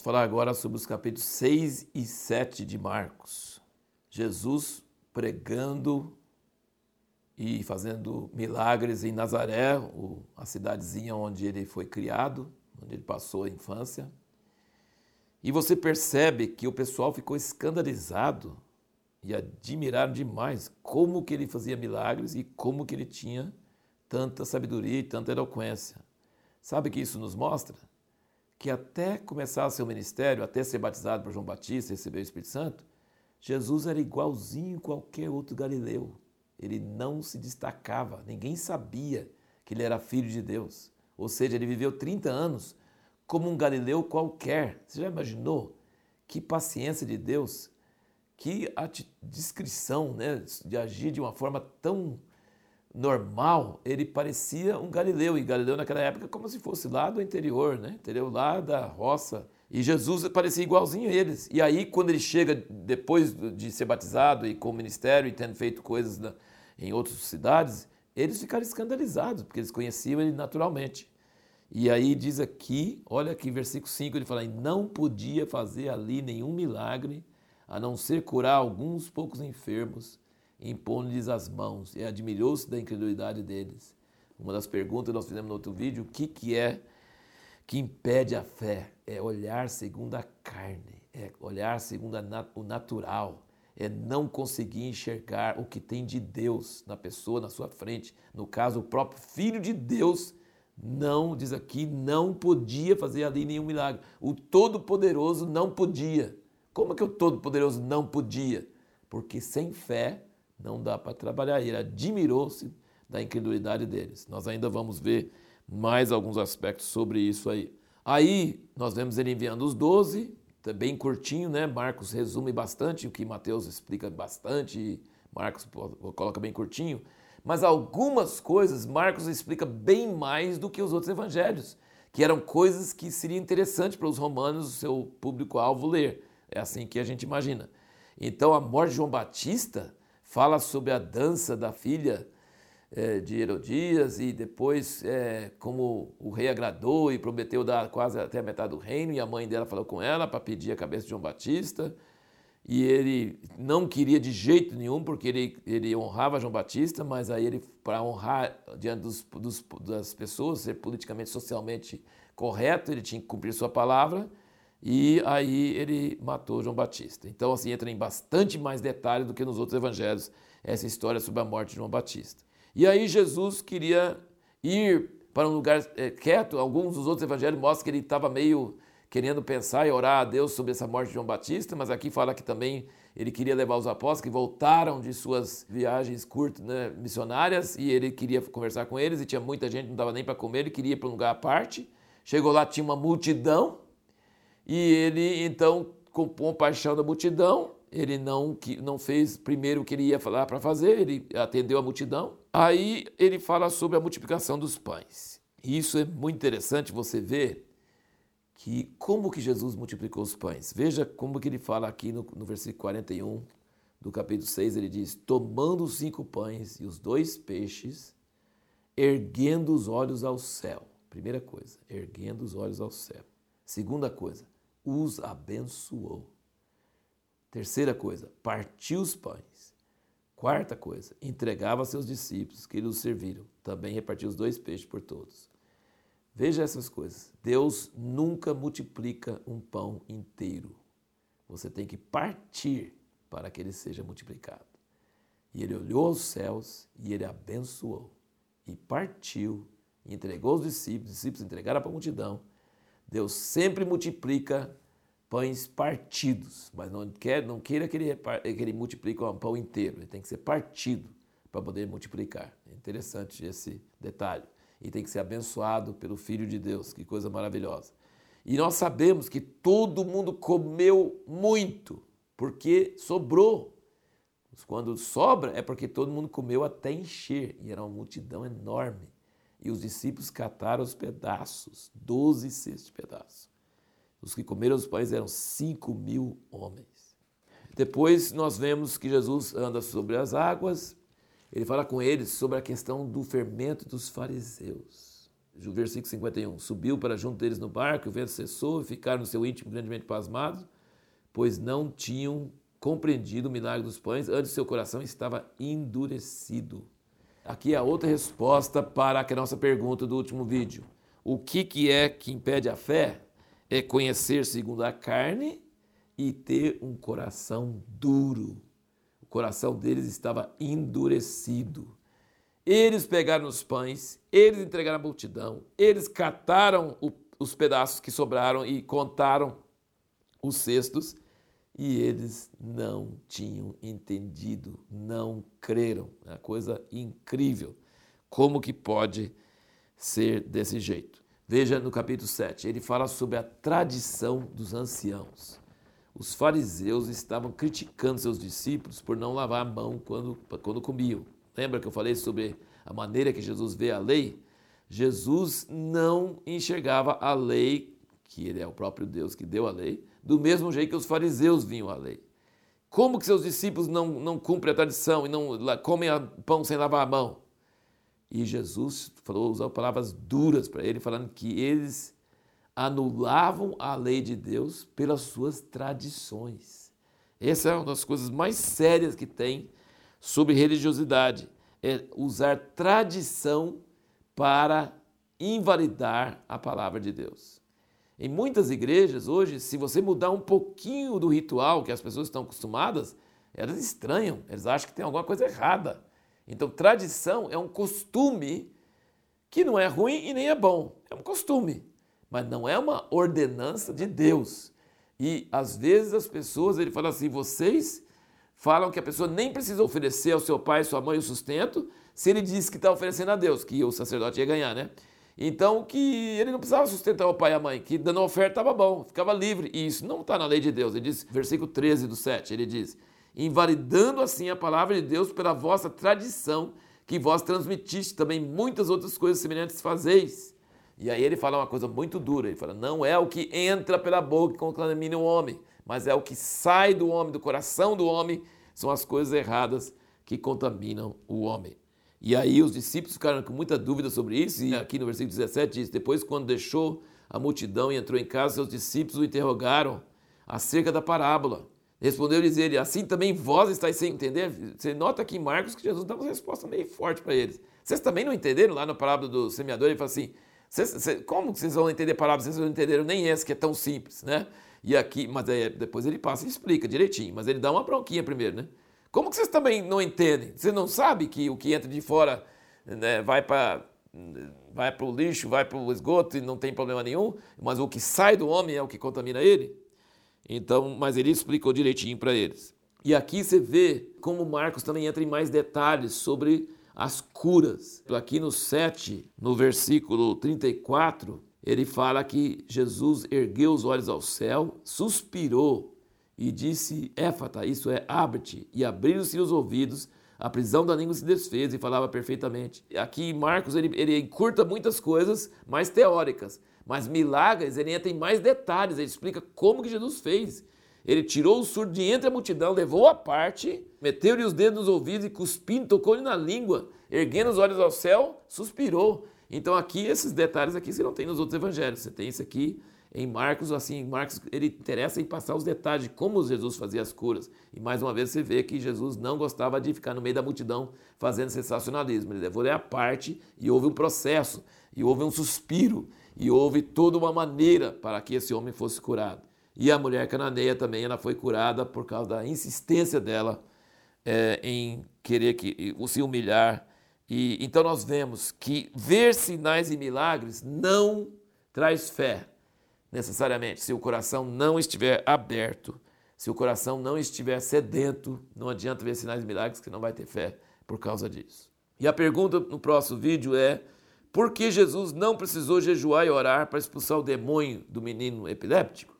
Vamos falar agora sobre os capítulos 6 e 7 de Marcos. Jesus pregando e fazendo milagres em Nazaré, a cidadezinha onde ele foi criado, onde ele passou a infância. E você percebe que o pessoal ficou escandalizado e admiraram demais como que ele fazia milagres e como que ele tinha tanta sabedoria e tanta eloquência. Sabe o que isso nos mostra? Que até começar seu ministério, até ser batizado por João Batista receber o Espírito Santo, Jesus era igualzinho a qualquer outro galileu. Ele não se destacava, ninguém sabia que ele era filho de Deus. Ou seja, ele viveu 30 anos como um galileu qualquer. Você já imaginou? Que paciência de Deus, que descrição né, de agir de uma forma tão normal, ele parecia um galileu, e galileu naquela época como se fosse lá do interior, né? entendeu? lá da roça. E Jesus parecia igualzinho a eles. E aí, quando ele chega, depois de ser batizado e com o ministério e tendo feito coisas na, em outras cidades, eles ficaram escandalizados, porque eles conheciam ele naturalmente. E aí diz aqui, olha aqui, versículo 5, ele fala: Não podia fazer ali nenhum milagre, a não ser curar alguns poucos enfermos, impondo-lhes as mãos. E admirou-se da incredulidade deles. Uma das perguntas que nós fizemos no outro vídeo: o que, que é que impede a fé? É olhar segundo a carne, é olhar segundo o natural, é não conseguir enxergar o que tem de Deus na pessoa, na sua frente. No caso, o próprio Filho de Deus não, diz aqui, não podia fazer ali nenhum milagre. O Todo-Poderoso não podia. Como que o Todo-Poderoso não podia? Porque sem fé não dá para trabalhar. Ele admirou-se da incredulidade deles. Nós ainda vamos ver mais alguns aspectos sobre isso aí. Aí nós vemos ele enviando os doze, bem curtinho, né? Marcos resume bastante o que Mateus explica bastante, Marcos coloca bem curtinho. Mas algumas coisas Marcos explica bem mais do que os outros evangelhos, que eram coisas que seriam interessantes para os romanos, o seu público-alvo, ler. É assim que a gente imagina. Então, a morte de João Batista fala sobre a dança da filha é, de Herodias e depois é, como o rei agradou e prometeu dar quase até a metade do reino, e a mãe dela falou com ela para pedir a cabeça de João Batista e ele não queria de jeito nenhum, porque ele, ele honrava João Batista, mas aí ele, para honrar diante dos, dos, das pessoas, ser politicamente, socialmente correto, ele tinha que cumprir sua palavra, e aí ele matou João Batista. Então, assim, entra em bastante mais detalhe do que nos outros evangelhos, essa história sobre a morte de João Batista. E aí Jesus queria ir para um lugar é, quieto, alguns dos outros evangelhos mostram que ele estava meio querendo pensar e orar a Deus sobre essa morte de João Batista, mas aqui fala que também ele queria levar os apóstolos que voltaram de suas viagens curtas, né, missionárias, e ele queria conversar com eles, e tinha muita gente, não dava nem para comer, ele queria ir para um lugar à parte. Chegou lá, tinha uma multidão, e ele então, com compaixão da multidão, ele não, não fez primeiro o que ele ia falar para fazer, ele atendeu a multidão. Aí ele fala sobre a multiplicação dos pães. E isso é muito interessante você ver que como que Jesus multiplicou os pães. Veja como que ele fala aqui no, no versículo 41 do capítulo 6, ele diz, tomando os cinco pães e os dois peixes, erguendo os olhos ao céu. Primeira coisa, erguendo os olhos ao céu. Segunda coisa, os abençoou. Terceira coisa, partiu os pães. Quarta coisa, entregava a seus discípulos que lhe serviram. Também repartiu os dois peixes por todos. Veja essas coisas. Deus nunca multiplica um pão inteiro. Você tem que partir para que ele seja multiplicado. E ele olhou aos céus e ele abençoou. E partiu entregou aos discípulos. Os discípulos entregaram para a multidão. Deus sempre multiplica pães partidos, mas não, quer, não queira que ele, que ele multiplique um pão inteiro. Ele tem que ser partido para poder multiplicar. É interessante esse detalhe e tem que ser abençoado pelo Filho de Deus. Que coisa maravilhosa. E nós sabemos que todo mundo comeu muito, porque sobrou. Quando sobra, é porque todo mundo comeu até encher, e era uma multidão enorme. E os discípulos cataram os pedaços, doze cestos de pedaços. Os que comeram os pães eram cinco mil homens. Depois nós vemos que Jesus anda sobre as águas, ele fala com eles sobre a questão do fermento dos fariseus. versículo 51. Subiu para junto deles no barco, o vento cessou e ficaram no seu íntimo grandemente pasmados, pois não tinham compreendido o milagre dos pães, antes seu coração estava endurecido. Aqui é a outra resposta para a nossa pergunta do último vídeo. O que, que é que impede a fé? É conhecer segundo a carne e ter um coração duro. O coração deles estava endurecido. Eles pegaram os pães, eles entregaram a multidão, eles cataram o, os pedaços que sobraram e contaram os cestos e eles não tinham entendido, não creram. É uma coisa incrível. Como que pode ser desse jeito? Veja no capítulo 7, ele fala sobre a tradição dos anciãos. Os fariseus estavam criticando seus discípulos por não lavar a mão quando, quando comiam. Lembra que eu falei sobre a maneira que Jesus vê a lei? Jesus não enxergava a lei, que ele é o próprio Deus que deu a lei, do mesmo jeito que os fariseus vinham a lei. Como que seus discípulos não, não cumprem a tradição e não comem pão sem lavar a mão? E Jesus falou, usou palavras duras para ele, falando que eles anulavam a lei de Deus pelas suas tradições. Essa é uma das coisas mais sérias que tem sobre religiosidade, é usar tradição para invalidar a palavra de Deus. Em muitas igrejas hoje, se você mudar um pouquinho do ritual que as pessoas estão acostumadas, elas estranham, elas acham que tem alguma coisa errada. Então, tradição é um costume que não é ruim e nem é bom, é um costume, mas não é uma ordenança de Deus. E às vezes as pessoas, ele fala assim, vocês falam que a pessoa nem precisa oferecer ao seu pai sua mãe o sustento, se ele diz que está oferecendo a Deus, que o sacerdote ia ganhar, né? Então, que ele não precisava sustentar o pai e a mãe, que dando oferta estava bom, ficava livre. E isso não está na lei de Deus. Ele diz, versículo 13 do 7, ele diz: invalidando assim a palavra de Deus pela vossa tradição, que vós transmitiste também muitas outras coisas semelhantes fazeis. E aí ele fala uma coisa muito dura, ele fala, não é o que entra pela boca que contamina o homem, mas é o que sai do homem, do coração do homem, são as coisas erradas que contaminam o homem. E aí os discípulos ficaram com muita dúvida sobre isso, e aqui no versículo 17 diz: Depois, quando deixou a multidão e entrou em casa, seus discípulos o interrogaram acerca da parábola. Respondeu-lhes ele: Assim também vós estáis sem entender? Você nota aqui em Marcos que Jesus dá uma resposta meio forte para eles. Vocês também não entenderam lá na parábola do semeador? Ele fala assim: cês, cês, Como vocês vão entender a parábola? Vocês não entenderam nem essa que é tão simples, né? E aqui, mas aí, depois ele passa e explica direitinho, mas ele dá uma bronquinha primeiro, né? Como que vocês também não entendem? Você não sabe que o que entra de fora né, vai para vai o lixo, vai para o esgoto e não tem problema nenhum, mas o que sai do homem é o que contamina ele? Então, mas ele explicou direitinho para eles. E aqui você vê como Marcos também entra em mais detalhes sobre as curas. Aqui no 7, no versículo 34, ele fala que Jesus ergueu os olhos ao céu, suspirou e disse: Éfata, isso é, abre-te. E abriram-se os ouvidos, a prisão da língua se desfez e falava perfeitamente. Aqui Marcos ele, ele encurta muitas coisas mais teóricas, mas milagres ele entra em mais detalhes, ele explica como que Jesus fez. Ele tirou o surdo de entre a multidão, levou a parte, meteu-lhe os dedos nos ouvidos e cuspindo, tocou-lhe na língua, erguendo os olhos ao céu, suspirou. Então aqui esses detalhes aqui você não tem nos outros evangelhos, você tem isso aqui em Marcos, assim, Marcos ele interessa em passar os detalhes de como Jesus fazia as curas. E mais uma vez você vê que Jesus não gostava de ficar no meio da multidão fazendo sensacionalismo. Ele levou ele à parte e houve um processo, e houve um suspiro, e houve toda uma maneira para que esse homem fosse curado. E a mulher cananeia também ela foi curada por causa da insistência dela é, em querer que, se humilhar. E então nós vemos que ver sinais e milagres não traz fé necessariamente. Se o coração não estiver aberto, se o coração não estiver sedento, não adianta ver sinais e milagres que não vai ter fé por causa disso. E a pergunta no próximo vídeo é: por que Jesus não precisou jejuar e orar para expulsar o demônio do menino epiléptico?